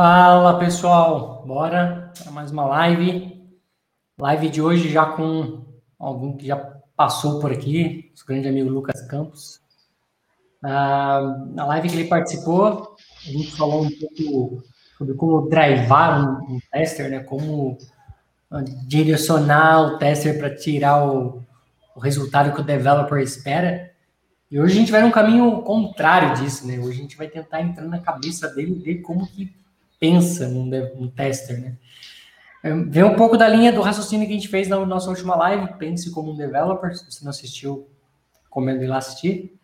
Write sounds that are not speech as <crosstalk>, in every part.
Fala pessoal, bora para mais uma live. Live de hoje já com algum que já passou por aqui, nosso grande amigo Lucas Campos. Ah, na live que ele participou, a gente falou um pouco sobre como drivar um, um tester, né? Como ah, direcionar o tester para tirar o, o resultado que o developer espera. E hoje a gente vai num caminho contrário disso, né? Hoje a gente vai tentar entrar na cabeça dele e ver como que pensa num, num tester, né? É, vem um pouco da linha do raciocínio que a gente fez na nossa última live, pense como um developer, se você não assistiu, recomendo ir lá assistir.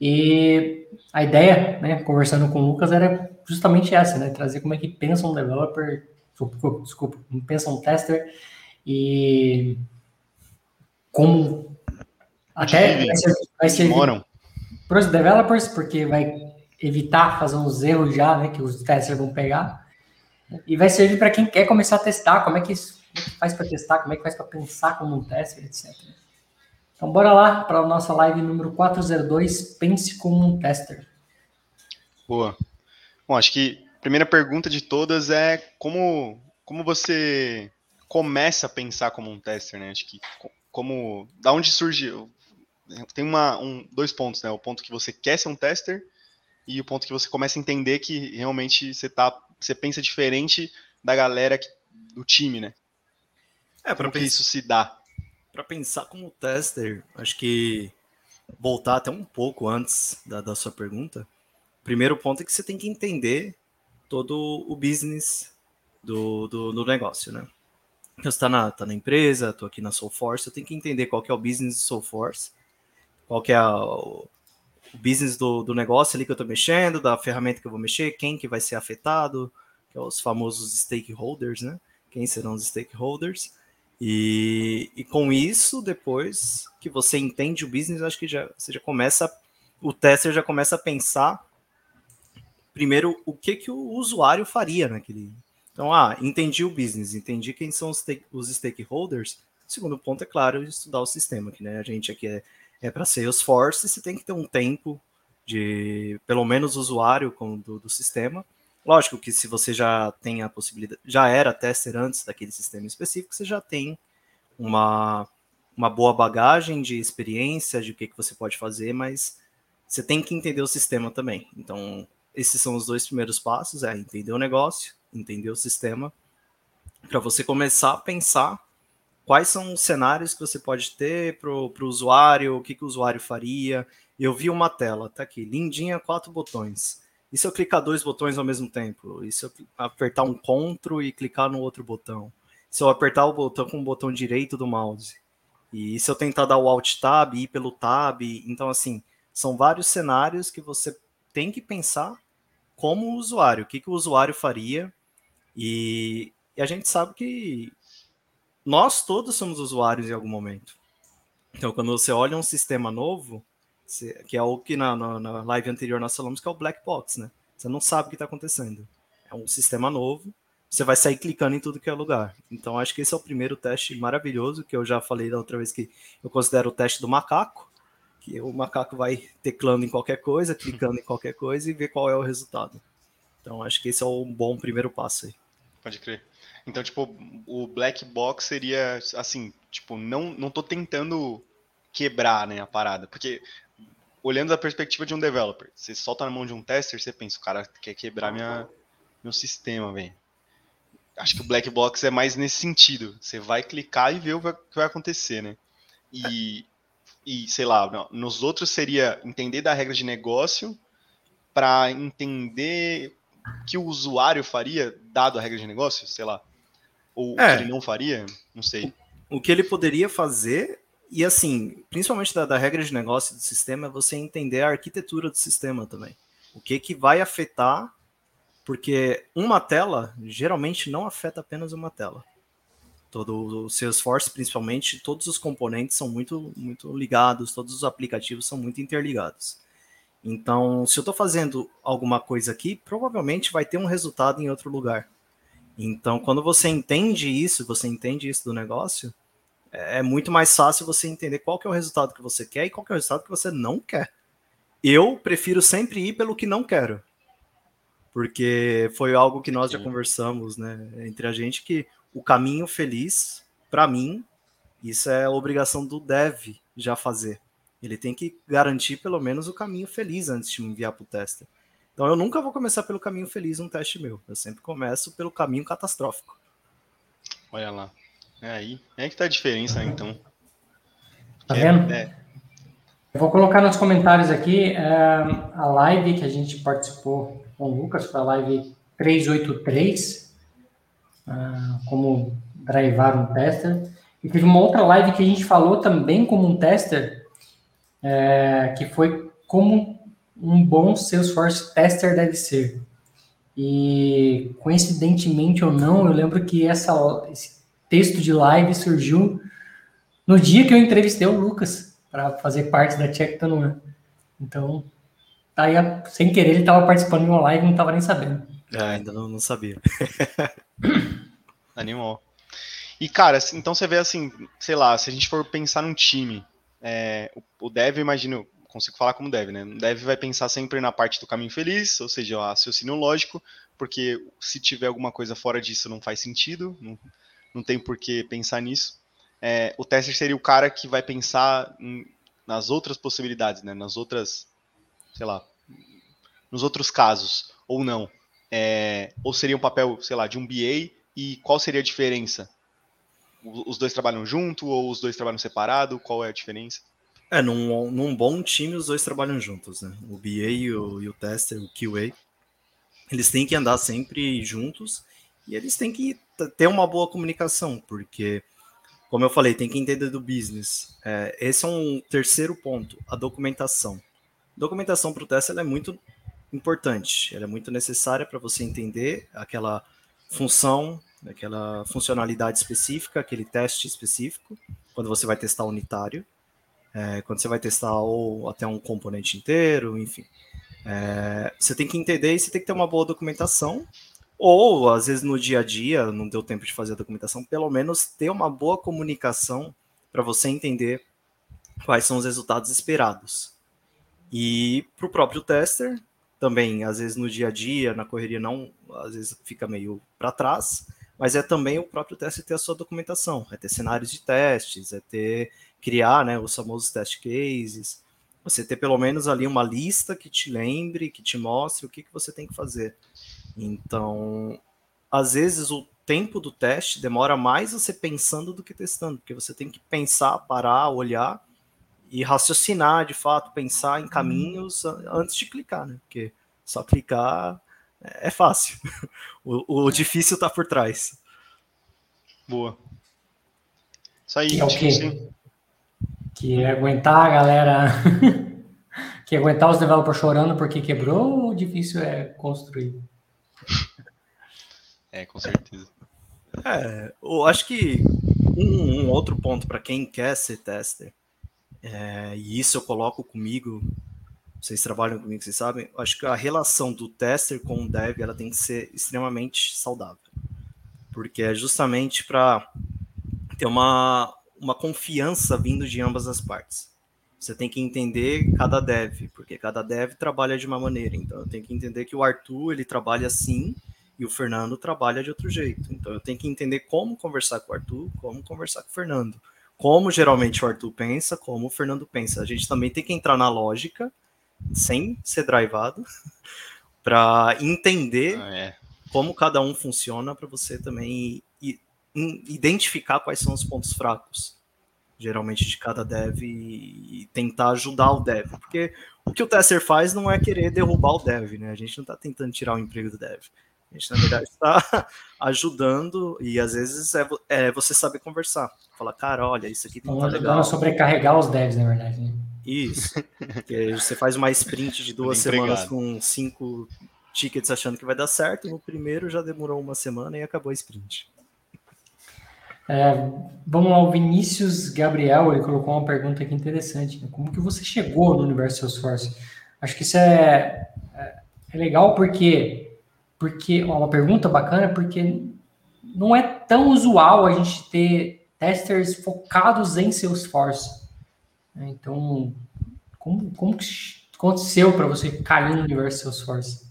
E a ideia, né, conversando com o Lucas, era justamente essa, né, trazer como é que pensa um developer, desculpa, desculpa pensa um tester e como até vai ser, vai ser para os developers, porque vai evitar fazer uns erros já, né, que os testers vão pegar. E vai servir para quem quer começar a testar, como é que, como é que faz para testar, como é que faz para pensar como um tester, etc. Então, bora lá para a nossa live número 402, Pense como um tester. Boa. Bom, acho que a primeira pergunta de todas é como, como você começa a pensar como um tester, né? Acho que como, da onde surge, tem uma, um, dois pontos, né? O ponto que você quer ser um tester e o ponto que você começa a entender que realmente você tá, você pensa diferente da galera que, do time, né? É, para isso se dá. Para pensar como tester, acho que voltar até um pouco antes da, da sua pergunta. Primeiro ponto é que você tem que entender todo o business do, do, do negócio, né? Então, você está na, tá na empresa, estou aqui na Soulforce, eu tenho que entender qual que é o business do Soulforce, qual que é a, o business do, do negócio ali que eu estou mexendo, da ferramenta que eu vou mexer, quem que vai ser afetado, que é os famosos stakeholders, né? Quem serão os stakeholders? E, e com isso, depois que você entende o business, acho que já, você já começa, o tester já começa a pensar primeiro o que, que o usuário faria naquele. Então, ah, entendi o business, entendi quem são os, os stakeholders. O segundo ponto é claro, estudar o sistema, que né, a gente aqui é é para Salesforce, você tem que ter um tempo de, pelo menos, usuário com, do, do sistema. Lógico que se você já tem a possibilidade, já era tester antes daquele sistema específico, você já tem uma, uma boa bagagem de experiência, de o que, que você pode fazer, mas você tem que entender o sistema também. Então, esses são os dois primeiros passos: é entender o negócio, entender o sistema, para você começar a pensar quais são os cenários que você pode ter para o usuário, o que, que o usuário faria. Eu vi uma tela, tá aqui, lindinha, quatro botões. E se eu clicar dois botões ao mesmo tempo? E se eu apertar um CTRL e clicar no outro botão? Se eu apertar o botão com o botão direito do mouse? E se eu tentar dar o Alt Tab ir pelo Tab? Então, assim, são vários cenários que você tem que pensar como usuário, o que, que o usuário faria. E, e a gente sabe que nós todos somos usuários em algum momento. Então, quando você olha um sistema novo, que é o que na, na, na, live anterior nós falamos que é o black box, né? Você não sabe o que está acontecendo. É um sistema novo, você vai sair clicando em tudo que é lugar. Então, acho que esse é o primeiro teste maravilhoso, que eu já falei da outra vez que eu considero o teste do macaco, que o macaco vai teclando em qualquer coisa, <laughs> clicando em qualquer coisa e ver qual é o resultado. Então, acho que esse é um bom primeiro passo aí. Pode crer. Então, tipo, o black box seria assim, tipo, não, não tô tentando quebrar, né, a parada, porque olhando da perspectiva de um developer, você solta na mão de um tester, você pensa, o cara quer quebrar minha, meu sistema, velho. Acho que o black box é mais nesse sentido. Você vai clicar e ver o que vai acontecer, né? E, e sei lá, nos outros seria entender da regra de negócio para entender que o usuário faria, dado a regra de negócio, sei lá. Ou é. que ele não faria? Não sei. O, o que ele poderia fazer, e assim, principalmente da, da, regra de negócio do sistema, é você entender a arquitetura do sistema também. O que, que vai afetar, porque uma tela geralmente não afeta apenas uma tela. Todo o Salesforce, principalmente, todos os componentes são muito, muito ligados, todos os aplicativos são muito interligados. Então, se eu estou fazendo alguma coisa aqui, provavelmente vai ter um resultado em outro lugar. Então, quando você entende isso, você entende isso do negócio, é muito mais fácil você entender qual que é o resultado que você quer e qual que é o resultado que você não quer. Eu prefiro sempre ir pelo que não quero. porque foi algo que nós já conversamos, né, entre a gente que o caminho feliz, para mim, isso é obrigação do dev já fazer. Ele tem que garantir pelo menos o caminho feliz antes de me enviar para o tester. Então eu nunca vou começar pelo caminho feliz um teste meu. Eu sempre começo pelo caminho catastrófico. Olha lá. É aí. É que tá a diferença, né, então. Tá vendo? É. Eu vou colocar nos comentários aqui é, a live que a gente participou com o Lucas, foi a live 383, uh, ah, como drivar um tester. E teve uma outra live que a gente falou também como um tester, é, que foi como um bom Salesforce tester deve ser. E coincidentemente ou não, eu lembro que essa, esse texto de live surgiu no dia que eu entrevistei o Lucas para fazer parte da Check Tanuan. Então, tá aí, sem querer, ele estava participando de uma live e não estava nem sabendo. É, ainda não, não sabia. <laughs> Animal. E, cara, então você vê assim, sei lá, se a gente for pensar num time, é, o, o dev, imagino, consigo falar como dev, né? Dev vai pensar sempre na parte do caminho feliz, ou seja, o raciocínio lógico, porque se tiver alguma coisa fora disso não faz sentido, não, não tem por que pensar nisso. É, o tester seria o cara que vai pensar em, nas outras possibilidades, né? Nas outras, sei lá, nos outros casos, ou não. É, ou seria um papel, sei lá, de um BA, e qual seria a diferença os dois trabalham junto ou os dois trabalham separado? Qual é a diferença? É, num, num bom time os dois trabalham juntos, né? O BA e o, e o tester, o QA, eles têm que andar sempre juntos e eles têm que ter uma boa comunicação, porque, como eu falei, tem que entender do business. É, esse é um terceiro ponto, a documentação. Documentação para o teste é muito importante, ela é muito necessária para você entender aquela função, aquela funcionalidade específica, aquele teste específico, quando você vai testar unitário, é, quando você vai testar ou até um componente inteiro, enfim. É, você tem que entender e você tem que ter uma boa documentação, ou às vezes no dia a dia não deu tempo de fazer a documentação, pelo menos ter uma boa comunicação para você entender quais são os resultados esperados. E para o próprio tester, também, às vezes no dia a dia, na correria, não, às vezes fica meio para trás, mas é também o próprio teste ter a sua documentação, é ter cenários de testes, é ter criar né, os famosos test cases, você ter pelo menos ali uma lista que te lembre, que te mostre o que, que você tem que fazer. Então, às vezes o tempo do teste demora mais você pensando do que testando, porque você tem que pensar, parar, olhar e raciocinar de fato, pensar em caminhos antes de clicar, né? Porque só clicar é fácil. <laughs> O, o difícil está por trás. Boa. Isso aí, que é o quê? Que é aguentar a galera. <laughs> que é aguentar os developers chorando porque quebrou ou difícil é construir? É, com certeza. É, eu acho que um, um outro ponto para quem quer ser tester, é, e isso eu coloco comigo vocês trabalham comigo, vocês sabem, acho que a relação do tester com o dev ela tem que ser extremamente saudável. Porque é justamente para ter uma, uma confiança vindo de ambas as partes. Você tem que entender cada dev, porque cada dev trabalha de uma maneira. Então eu tenho que entender que o Arthur ele trabalha assim e o Fernando trabalha de outro jeito. Então eu tenho que entender como conversar com o Arthur, como conversar com o Fernando. Como geralmente o Arthur pensa, como o Fernando pensa. A gente também tem que entrar na lógica sem ser drivado, <laughs> para entender ah, é. como cada um funciona, para você também identificar quais são os pontos fracos, geralmente de cada dev, e tentar ajudar o dev. Porque o que o tester faz não é querer derrubar o dev, né? A gente não está tentando tirar o emprego do dev. A gente, na verdade, está <laughs> ajudando e às vezes é, é, você saber conversar. Falar, cara, olha, isso aqui não tá legal. Não sobrecarregar os devs, na verdade. Né? Isso. Porque você faz uma sprint de duas semanas com cinco tickets achando que vai dar certo. No primeiro já demorou uma semana e acabou a sprint. É, vamos lá, o Vinícius Gabriel, ele colocou uma pergunta aqui interessante. Né? Como que você chegou no universo Salesforce? Acho que isso é, é, é legal porque, porque uma pergunta bacana porque não é tão usual a gente ter testers focados em Salesforce. Né? Então, como, como que aconteceu para você cair no universo Salesforce?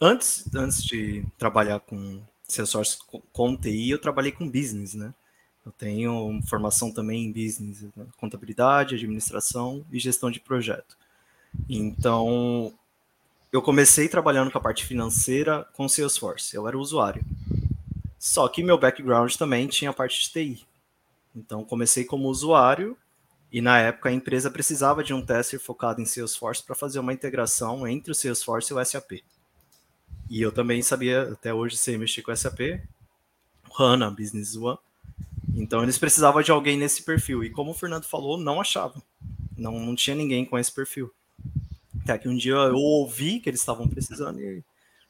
antes, antes de trabalhar com Salesforce com TI, eu trabalhei com business, né? Eu tenho formação também em business, né? contabilidade, administração e gestão de projeto. Então, eu comecei trabalhando com a parte financeira com Salesforce, eu era usuário. Só que meu background também tinha a parte de TI. Então, comecei como usuário e na época a empresa precisava de um tester focado em Salesforce para fazer uma integração entre o Salesforce e o SAP. E eu também sabia, até hoje, sei mexer com SAP, HANA, Business One. Então eles precisavam de alguém nesse perfil. E como o Fernando falou, não achavam. Não, não tinha ninguém com esse perfil. Até que um dia eu ouvi que eles estavam precisando e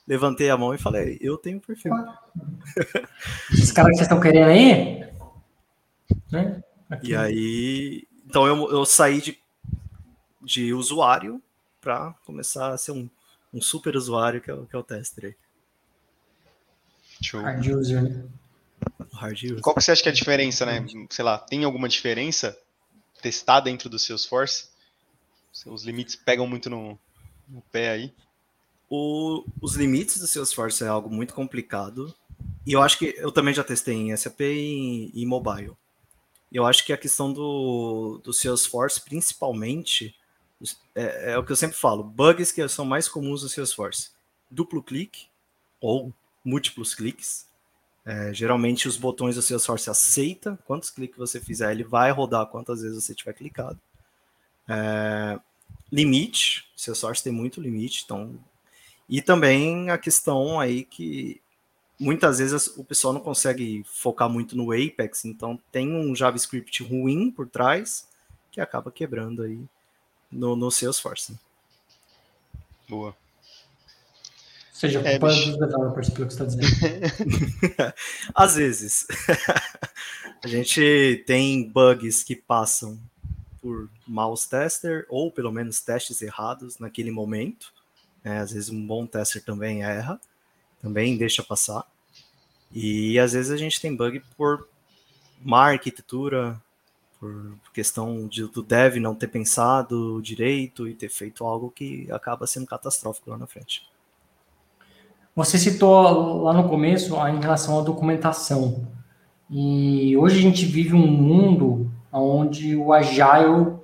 levantei a mão e falei, eu tenho perfil. <laughs> Os caras que vocês estão querendo aí? Né? E aí, então eu, eu saí de, de usuário para começar a ser um, um super usuário que é, que é o tester aí. Show. Hard user, né? Qual que você acha que é a diferença, né? Sei lá, tem alguma diferença testar dentro do Salesforce? Os limites pegam muito no, no pé aí? O, os limites do Salesforce é algo muito complicado. E eu acho que eu também já testei em SAP e em mobile eu acho que a questão do, do Salesforce, principalmente, é, é, o que eu sempre falo, bugs que são mais comuns no Salesforce. Duplo clique ou múltiplos cliques. É, geralmente os botões do Salesforce aceita quantos cliques você fizer, ele vai rodar quantas vezes você tiver clicado. É, limite, o Salesforce tem muito limite, então e também a questão aí que muitas vezes o pessoal não consegue focar muito no Apex, então tem um JavaScript ruim por trás que acaba quebrando aí no, no Salesforce. Boa. Seja, é, culpa dos developers, pelo que você está dizendo. <laughs> Às vezes. <laughs> a gente tem bugs que passam por mouse tester, ou pelo menos testes errados naquele momento. É, às vezes um bom tester também erra também deixa passar. E às vezes a gente tem bug por má arquitetura, por questão de, do dev não ter pensado direito e ter feito algo que acaba sendo catastrófico lá na frente. Você citou lá no começo em relação à documentação. E hoje a gente vive um mundo onde o Agile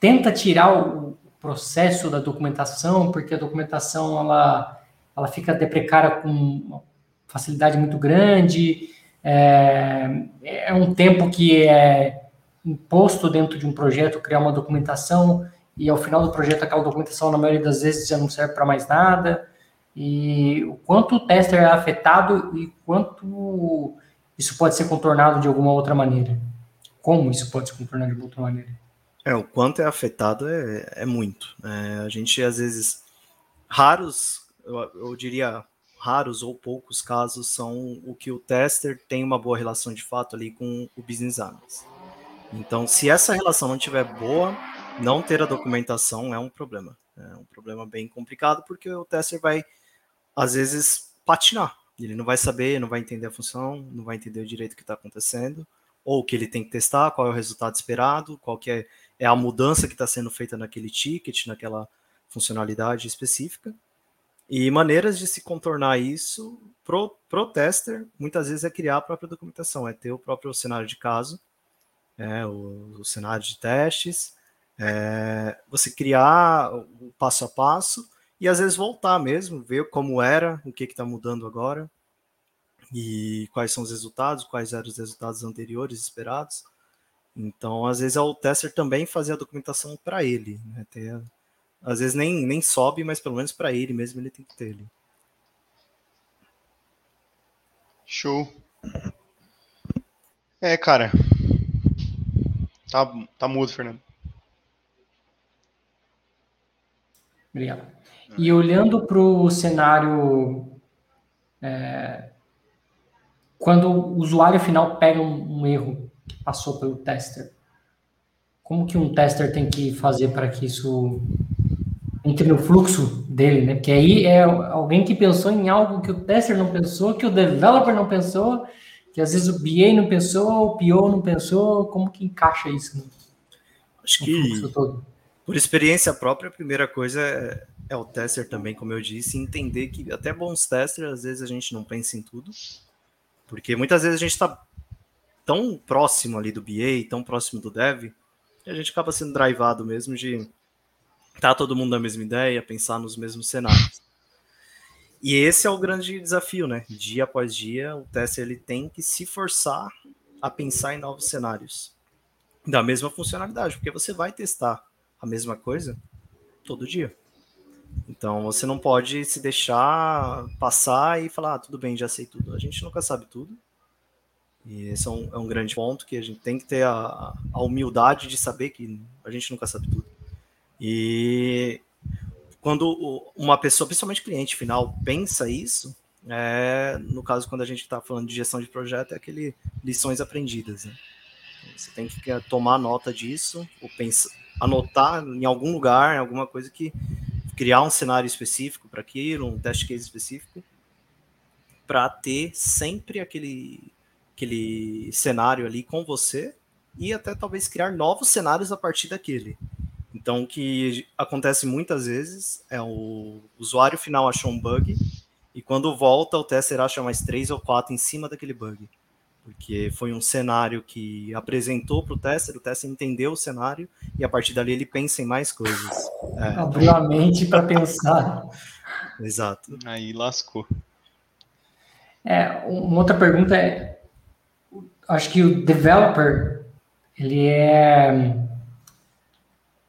tenta tirar o processo da documentação, porque a documentação ela ela fica deprecada com facilidade muito grande, é, é um tempo que é imposto dentro de um projeto criar uma documentação e ao final do projeto aquela documentação na maioria das vezes já não serve para mais nada e o quanto o tester é afetado e quanto isso pode ser contornado de alguma outra maneira. Como isso pode ser contornado de outra maneira? É, o quanto é afetado é, é muito. É, a gente, às vezes, raros eu, eu diria raros ou poucos casos são o que o tester tem uma boa relação de fato ali com o business analyst. Então, se essa relação não estiver boa, não ter a documentação é um problema. É um problema bem complicado porque o tester vai, às vezes, patinar. Ele não vai saber, não vai entender a função, não vai entender o direito que está acontecendo, ou o que ele tem que testar, qual é o resultado esperado, qual que é, é a mudança que está sendo feita naquele ticket, naquela funcionalidade específica. E maneiras de se contornar isso pro, pro tester, muitas vezes é criar a própria documentação, é ter o próprio cenário de caso, é, o, o cenário de testes, é, você criar o passo a passo e às vezes voltar mesmo, ver como era, o que está mudando agora e quais são os resultados, quais eram os resultados anteriores esperados. Então, às vezes é o tester também fazer a documentação para ele, né, ter às vezes nem, nem sobe, mas pelo menos para ele mesmo ele tem que ter ali. Show. É, cara. Tá, tá mudo, Fernando. Obrigado. E olhando para o cenário, é, quando o usuário final pega um, um, erro que passou pelo tester, como que um tester tem que fazer para que isso entre no fluxo dele, né? Porque aí é alguém que pensou em algo que o tester não pensou, que o developer não pensou, que às vezes o BA não pensou, o PO não pensou, como que encaixa isso? Né? Acho que Por experiência própria, a primeira coisa é, é, o tester também, como eu disse, entender que até bons testers, às vezes a gente não pensa em tudo, porque muitas vezes a gente está tão próximo ali do BA, tão próximo do dev, que a gente acaba sendo drivado mesmo de tá todo mundo na mesma ideia, pensar nos mesmos cenários. E esse é o grande desafio, né? Dia após dia, o tester ele tem que se forçar a pensar em novos cenários da mesma funcionalidade, porque você vai testar a mesma coisa todo dia. Então você não pode se deixar passar e falar, ah, tudo bem, já sei tudo. A gente nunca sabe tudo. E esse é um, é um grande ponto que a gente tem que ter a, a humildade de saber que a gente nunca sabe tudo. E quando uma pessoa, principalmente cliente final, pensa isso, é, no caso, quando a gente está falando de gestão de projeto, é aquele lições aprendidas. Né? Você tem que tomar nota disso, ou pensar, anotar em algum lugar, em alguma coisa que criar um cenário específico para aquilo, um teste case específico, para ter sempre aquele, aquele cenário ali com você e até talvez criar novos cenários a partir daquele. Então, o que acontece muitas vezes é o usuário final achou um bug e quando volta o tester acha mais três ou quatro em cima daquele bug porque foi um cenário que apresentou para o tester, o tester entendeu o cenário e a partir dali ele pensa em mais coisas. É. Abriu a mente para pensar. <laughs> Exato. Aí lascou. É, uma outra pergunta é, acho que o developer ele é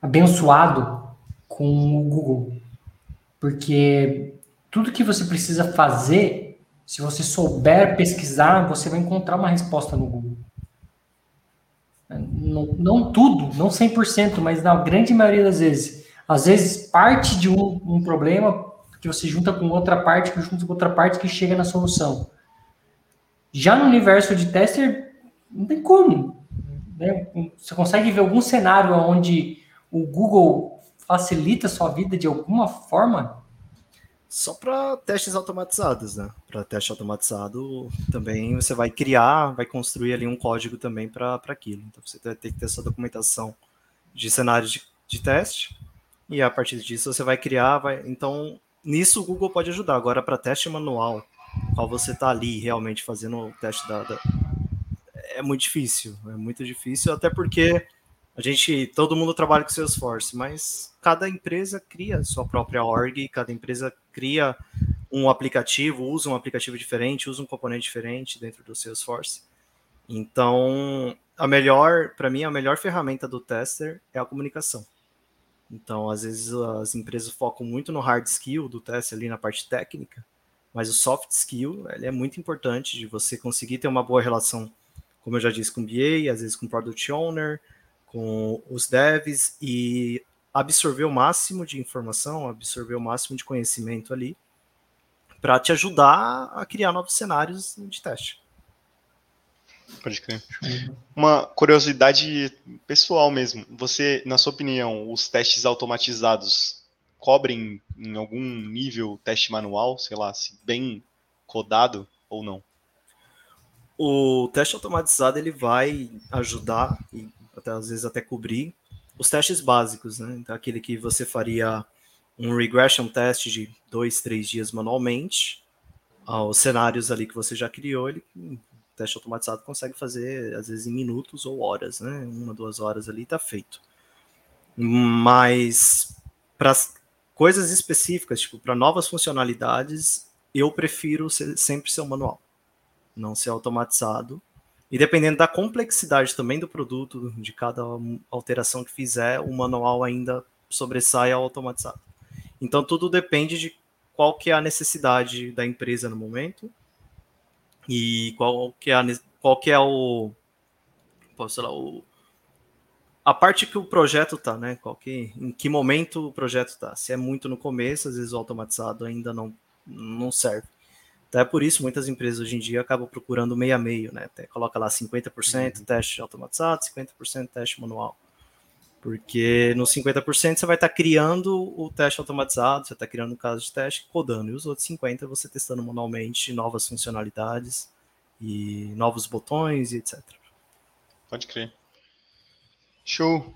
abençoado com o Google, porque tudo que você precisa fazer se você souber pesquisar, você vai encontrar uma resposta no Google. Não, não tudo, não 100%, mas na grande maioria das vezes. Às vezes, parte de um, um problema que você junta com outra parte, que junta com outra parte, que chega na solução. Já no universo de tester, não tem como. Né? Você consegue ver algum cenário onde o Google facilita a sua vida de alguma forma? Só para testes automatizados, né? Para teste automatizado, também você vai criar, vai construir ali um código também para aquilo. Então você vai ter que ter essa documentação de cenários de, de teste, e a partir disso você vai criar, vai. Então, nisso o Google pode ajudar. Agora, para teste manual, qual você está ali realmente fazendo o teste da, da. É muito difícil, é muito difícil, até porque a gente, todo mundo trabalha com Salesforce, mas cada empresa cria sua própria org, cada empresa cria um aplicativo, usa um aplicativo diferente, usa um componente diferente dentro do Salesforce. Então, a melhor, para mim, a melhor ferramenta do tester é a comunicação. Então, às vezes as empresas focam muito no hard skill do teste ali na parte técnica, mas o soft skill ele é muito importante de você conseguir ter uma boa relação, como eu já disse, com BA, às vezes com product owner, com os devs e absorver o máximo de informação, absorver o máximo de conhecimento ali, para te ajudar a criar novos cenários de teste. Pode crer. Uma curiosidade pessoal mesmo. Você, na sua opinião, os testes automatizados cobrem em algum nível teste manual, sei lá, se bem codado ou não? O teste automatizado ele vai ajudar e até, às vezes até cobrir os testes básicos, né? Então, aquele que você faria um regression test de dois, três dias manualmente, os cenários ali que você já criou, ele o teste automatizado consegue fazer às vezes em minutos ou horas, né? Uma, duas horas ali está feito. Mas para coisas específicas, tipo para novas funcionalidades, eu prefiro ser, sempre ser um manual, não ser automatizado, e dependendo da complexidade também do produto, de cada alteração que fizer, o manual ainda sobressai ao automatizado. Então tudo depende de qual que é a necessidade da empresa no momento e qual que é, a, qual que é o, posso lá, o a parte que o projeto está, né? Qual que, em que momento o projeto está? Se é muito no começo, às vezes o automatizado ainda não, não serve. Até por isso, muitas empresas hoje em dia acabam procurando meio a meio, né? Até coloca lá 50% uhum. teste automatizado, 50% teste manual. Porque no 50% você vai estar tá criando o teste automatizado, você está criando o caso de teste, codando. E os outros 50% você testando manualmente novas funcionalidades e novos botões e etc. Pode crer. Show.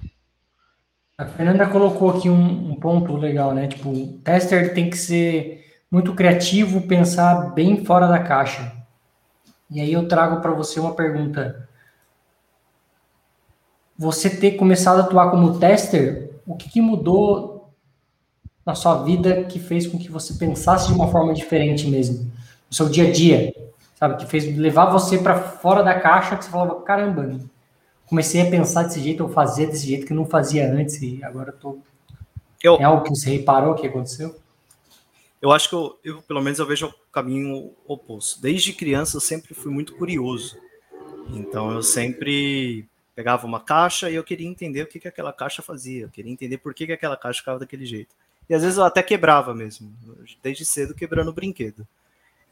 A Fernanda colocou aqui um, um, ponto legal, né? Tipo, o tester tem que ser muito criativo, pensar bem fora da caixa. E aí eu trago para você uma pergunta. Você ter começado a atuar como tester, o que, que mudou na sua vida que fez com que você pensasse de uma forma diferente mesmo? No seu dia a dia, sabe? Que fez levar você para fora da caixa, que você falava, caramba, comecei a pensar desse jeito, ou fazer desse jeito que não fazia antes, e agora tô. Eu, é algo que você reparou que aconteceu? Eu acho que eu, eu, pelo menos, eu vejo o caminho oposto. Desde criança, eu sempre fui muito curioso. Então, eu sempre pegava uma caixa e eu queria entender o que, que aquela caixa fazia. Eu queria entender por que, que aquela caixa ficava daquele jeito. E às vezes eu até quebrava mesmo, desde cedo quebrando o brinquedo.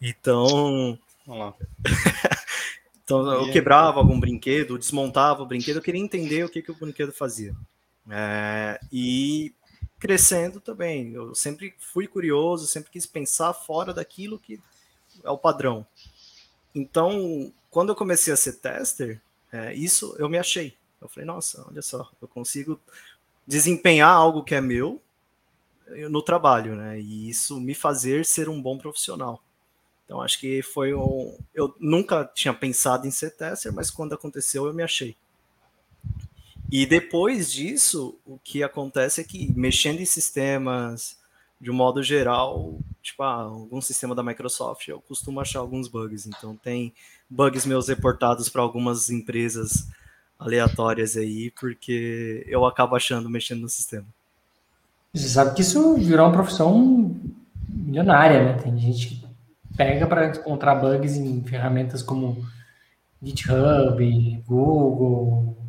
Então. Vamos lá. <laughs> Então eu quebrava algum brinquedo, desmontava o brinquedo, eu queria entender o que, que o brinquedo fazia. É, e crescendo também, eu sempre fui curioso, sempre quis pensar fora daquilo que é o padrão. Então, quando eu comecei a ser tester, é, isso eu me achei. Eu falei, nossa, olha só, eu consigo desempenhar algo que é meu no trabalho, né? E isso me fazer ser um bom profissional. Então acho que foi um. Eu nunca tinha pensado em ser tester, mas quando aconteceu eu me achei. E depois disso, o que acontece é que mexendo em sistemas, de um modo geral, tipo, ah, algum sistema da Microsoft, eu costumo achar alguns bugs. Então tem bugs meus reportados para algumas empresas aleatórias aí, porque eu acabo achando mexendo no sistema. Você sabe que isso virou uma profissão milionária, né? Tem gente que pega para encontrar bugs em ferramentas como GitHub, Google,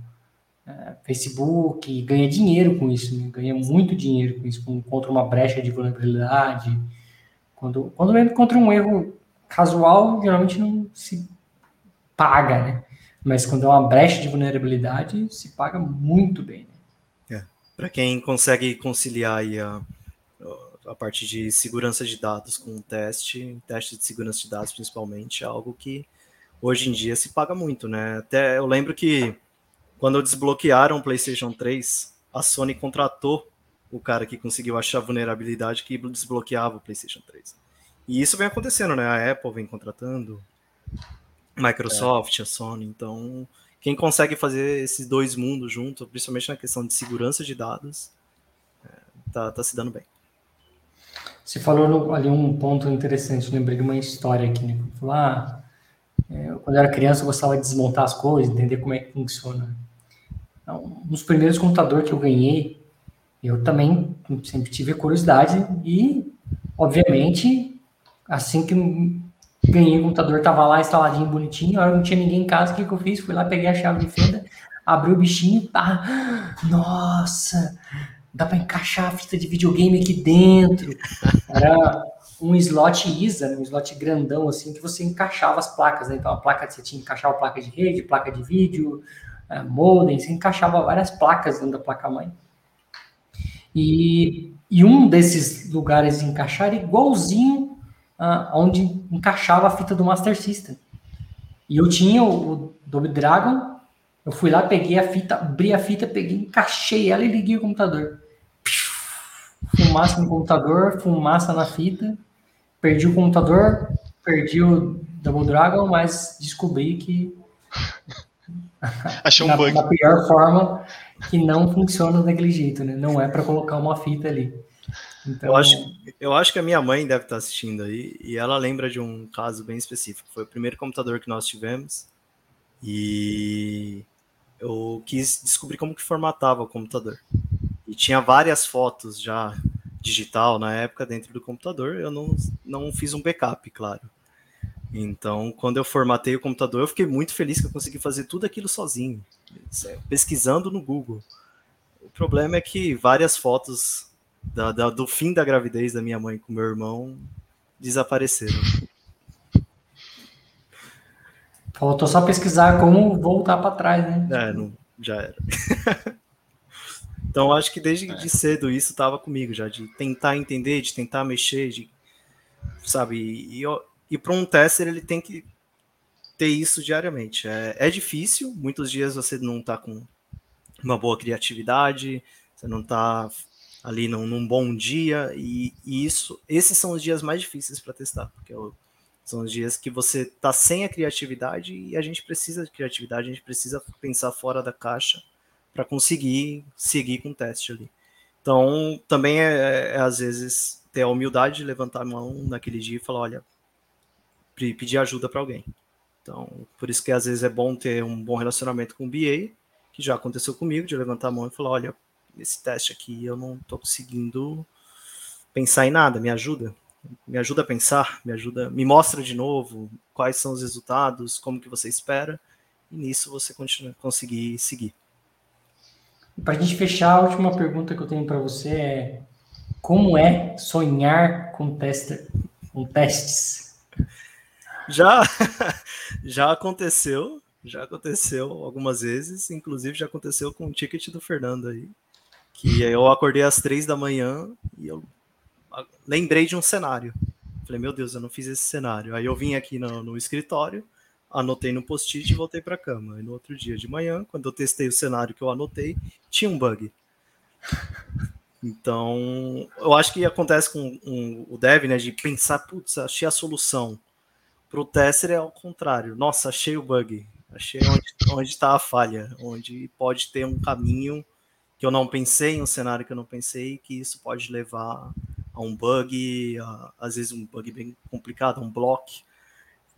Facebook, ganha dinheiro com isso, né? ganha muito dinheiro com isso, encontra uma brecha de vulnerabilidade. Quando, quando encontra um erro casual, geralmente não se paga, né? Mas quando é uma brecha de vulnerabilidade, se paga muito bem. Né? É. Para quem consegue conciliar a, a parte de segurança de dados com teste, teste de segurança de dados principalmente, é algo que hoje em dia se paga muito, né? Até eu lembro que quando desbloquearam o PlayStation 3, a Sony contratou o cara que conseguiu achar a vulnerabilidade que desbloqueava o PlayStation 3. E isso vem acontecendo, né? A Apple vem contratando, Microsoft, é. a Sony, então quem consegue fazer esses dois mundos juntos, principalmente na questão de segurança de dados, é, tá, tá se dando bem. Você falou ali um ponto interessante, lembrei de uma história aqui, né? Falou, ah, é, quando eu era criança eu gostava de desmontar as coisas, entender como é que funciona. Então, um dos primeiros computadores que eu ganhei, eu também sempre tive curiosidade e, obviamente, assim que ganhei o computador, estava lá instaladinho, bonitinho, a hora não tinha ninguém em casa, o que, que eu fiz? Fui lá, peguei a chave de fenda, abri o bichinho, pá, nossa, dá para encaixar a fita de videogame aqui dentro. Era um slot ISA, né, um slot grandão assim, que você encaixava as placas, né? Então a placa você tinha que encaixar a placa de rede, placa de vídeo, uh, modem, você encaixava várias placas dentro da placa-mãe. E, e um desses lugares de encaixar era igualzinho uh, onde encaixava a fita do Master System. E eu tinha o, o Double Dragon, eu fui lá, peguei a fita, abri a fita, peguei, encaixei ela e liguei o computador fumaça no computador, fumaça na fita, perdi o computador, perdi o Double Dragon, mas descobri que <laughs> Achou um na, bug. Na pior forma, que não funciona daquele jeito, né? Não é para colocar uma fita ali. Então... Eu, acho, eu acho que a minha mãe deve estar assistindo aí e ela lembra de um caso bem específico. Foi o primeiro computador que nós tivemos e eu quis descobrir como que formatava o computador. E tinha várias fotos já digital na época dentro do computador. Eu não, não fiz um backup, claro. Então, quando eu formatei o computador, eu fiquei muito feliz que eu consegui fazer tudo aquilo sozinho, pesquisando no Google. O problema é que várias fotos da, da, do fim da gravidez da minha mãe com meu irmão desapareceram. Faltou só pesquisar como voltar para trás, né? É, não, já era. <laughs> Então acho que desde é. de cedo isso estava comigo já, de tentar entender, de tentar mexer, de sabe? E, e, e para um tester ele tem que ter isso diariamente. É, é difícil, muitos dias você não está com uma boa criatividade, você não está ali num, num, bom dia, e, e, isso, esses são os dias mais difíceis para testar, porque eu, são os dias que você está sem a criatividade e a gente precisa de criatividade, a gente precisa pensar fora da caixa para conseguir seguir com o teste ali. Então, também é, é, às vezes ter a humildade de levantar a mão naquele dia e falar, olha, pedir ajuda para alguém. Então, por isso que às vezes é bom ter um bom relacionamento com o BA, que já aconteceu comigo, de levantar a mão e falar, olha, esse teste aqui eu não estou conseguindo pensar em nada, me ajuda. Me ajuda a pensar, me ajuda, me mostra de novo quais são os resultados, como que você espera, e nisso você continua, conseguir seguir. Para a gente fechar, a última pergunta que eu tenho para você é como é sonhar com tester, com testes? Já, <laughs> já aconteceu, já aconteceu algumas vezes, inclusive já aconteceu com o ticket do Fernando aí, que eu acordei às três da manhã e eu lembrei de um cenário. Falei, meu Deus, eu não fiz esse cenário. Aí eu vim aqui no, no escritório, anotei no post-it e voltei para a cama. E no outro dia de manhã, quando eu testei o cenário que eu anotei, tinha um bug. Então, eu acho que acontece com um, o dev, né, de pensar, putz, achei a solução. Para o tester é ao contrário. Nossa, achei o bug. Achei onde está a falha, onde pode ter um caminho que eu não pensei, um cenário que eu não pensei, que isso pode levar a um bug, a, às vezes um bug bem complicado, um block.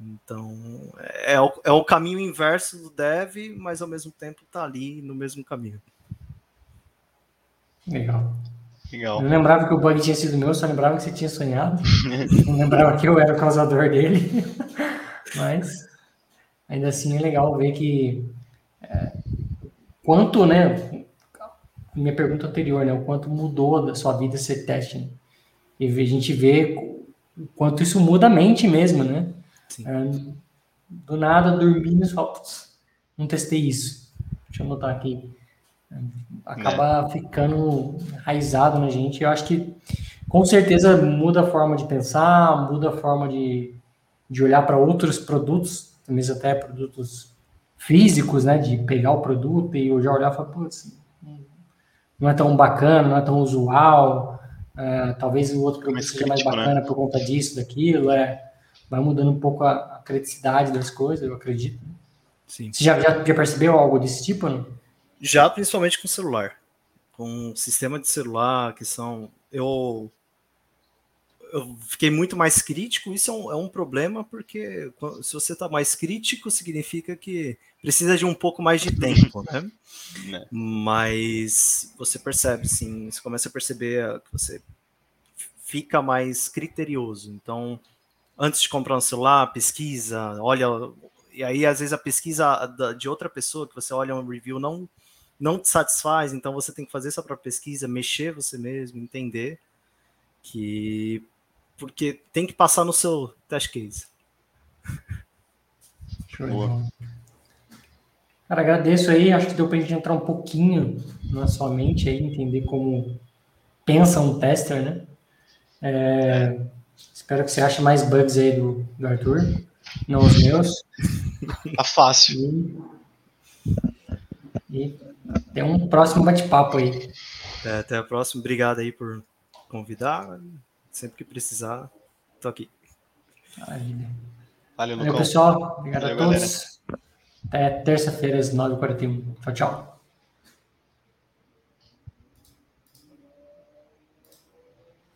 Então, é, é, o, é o caminho inverso do dev, mas ao mesmo tempo está ali no mesmo caminho. Legal. Legal. Eu lembrava que o bug tinha sido meu, só lembrava que você tinha sonhado. <laughs> Não lembrava que eu era o causador dele. <laughs> Mas ainda assim é legal ver que é, quanto, né? Minha pergunta anterior, né? O quanto mudou da sua vida ser teste. Né? E a gente vê o quanto isso muda a mente mesmo, né? É, do nada, dormindo, só, não testei isso. Deixa eu anotar aqui. Acaba é. ficando enraizado na gente. Eu acho que com certeza muda a forma de pensar, muda a forma de, de olhar para outros produtos, mesmo até produtos físicos, né? De pegar o produto e eu já olhar e falar, putz, não é tão bacana, não é tão usual. É, talvez o outro produto seja mais né? bacana né? por conta disso, daquilo. É, vai mudando um pouco a, a criticidade das coisas, eu acredito. Sim. Você já, já, já percebeu algo desse tipo? Não? Já, principalmente com celular. Com sistema de celular, que são. Eu, eu fiquei muito mais crítico. Isso é um, é um problema, porque se você está mais crítico, significa que precisa de um pouco mais de tempo, né? né? Mas você percebe, sim, você começa a perceber que você fica mais criterioso. Então, antes de comprar um celular, pesquisa, olha, e aí às vezes a pesquisa de outra pessoa que você olha um review não não te satisfaz, então você tem que fazer sua própria pesquisa, mexer você mesmo, entender que porque tem que passar no seu test case. Show Cara, agradeço aí, acho que deu para a gente entrar um pouquinho na sua mente aí, entender como pensa um tester, né? É, Espero que você ache mais bugs aí do, do Arthur, não os meus. Tá fácil. E, e tem um próximo bate-papo aí. É, até a próxima. Obrigado aí por convidar. Sempre que precisar, tô aqui. Maravilha. Valeu, Valeu pessoal. Obrigado Valeu, a todos. Galera. Até terça-feira, às 9h41. Tchau, tchau.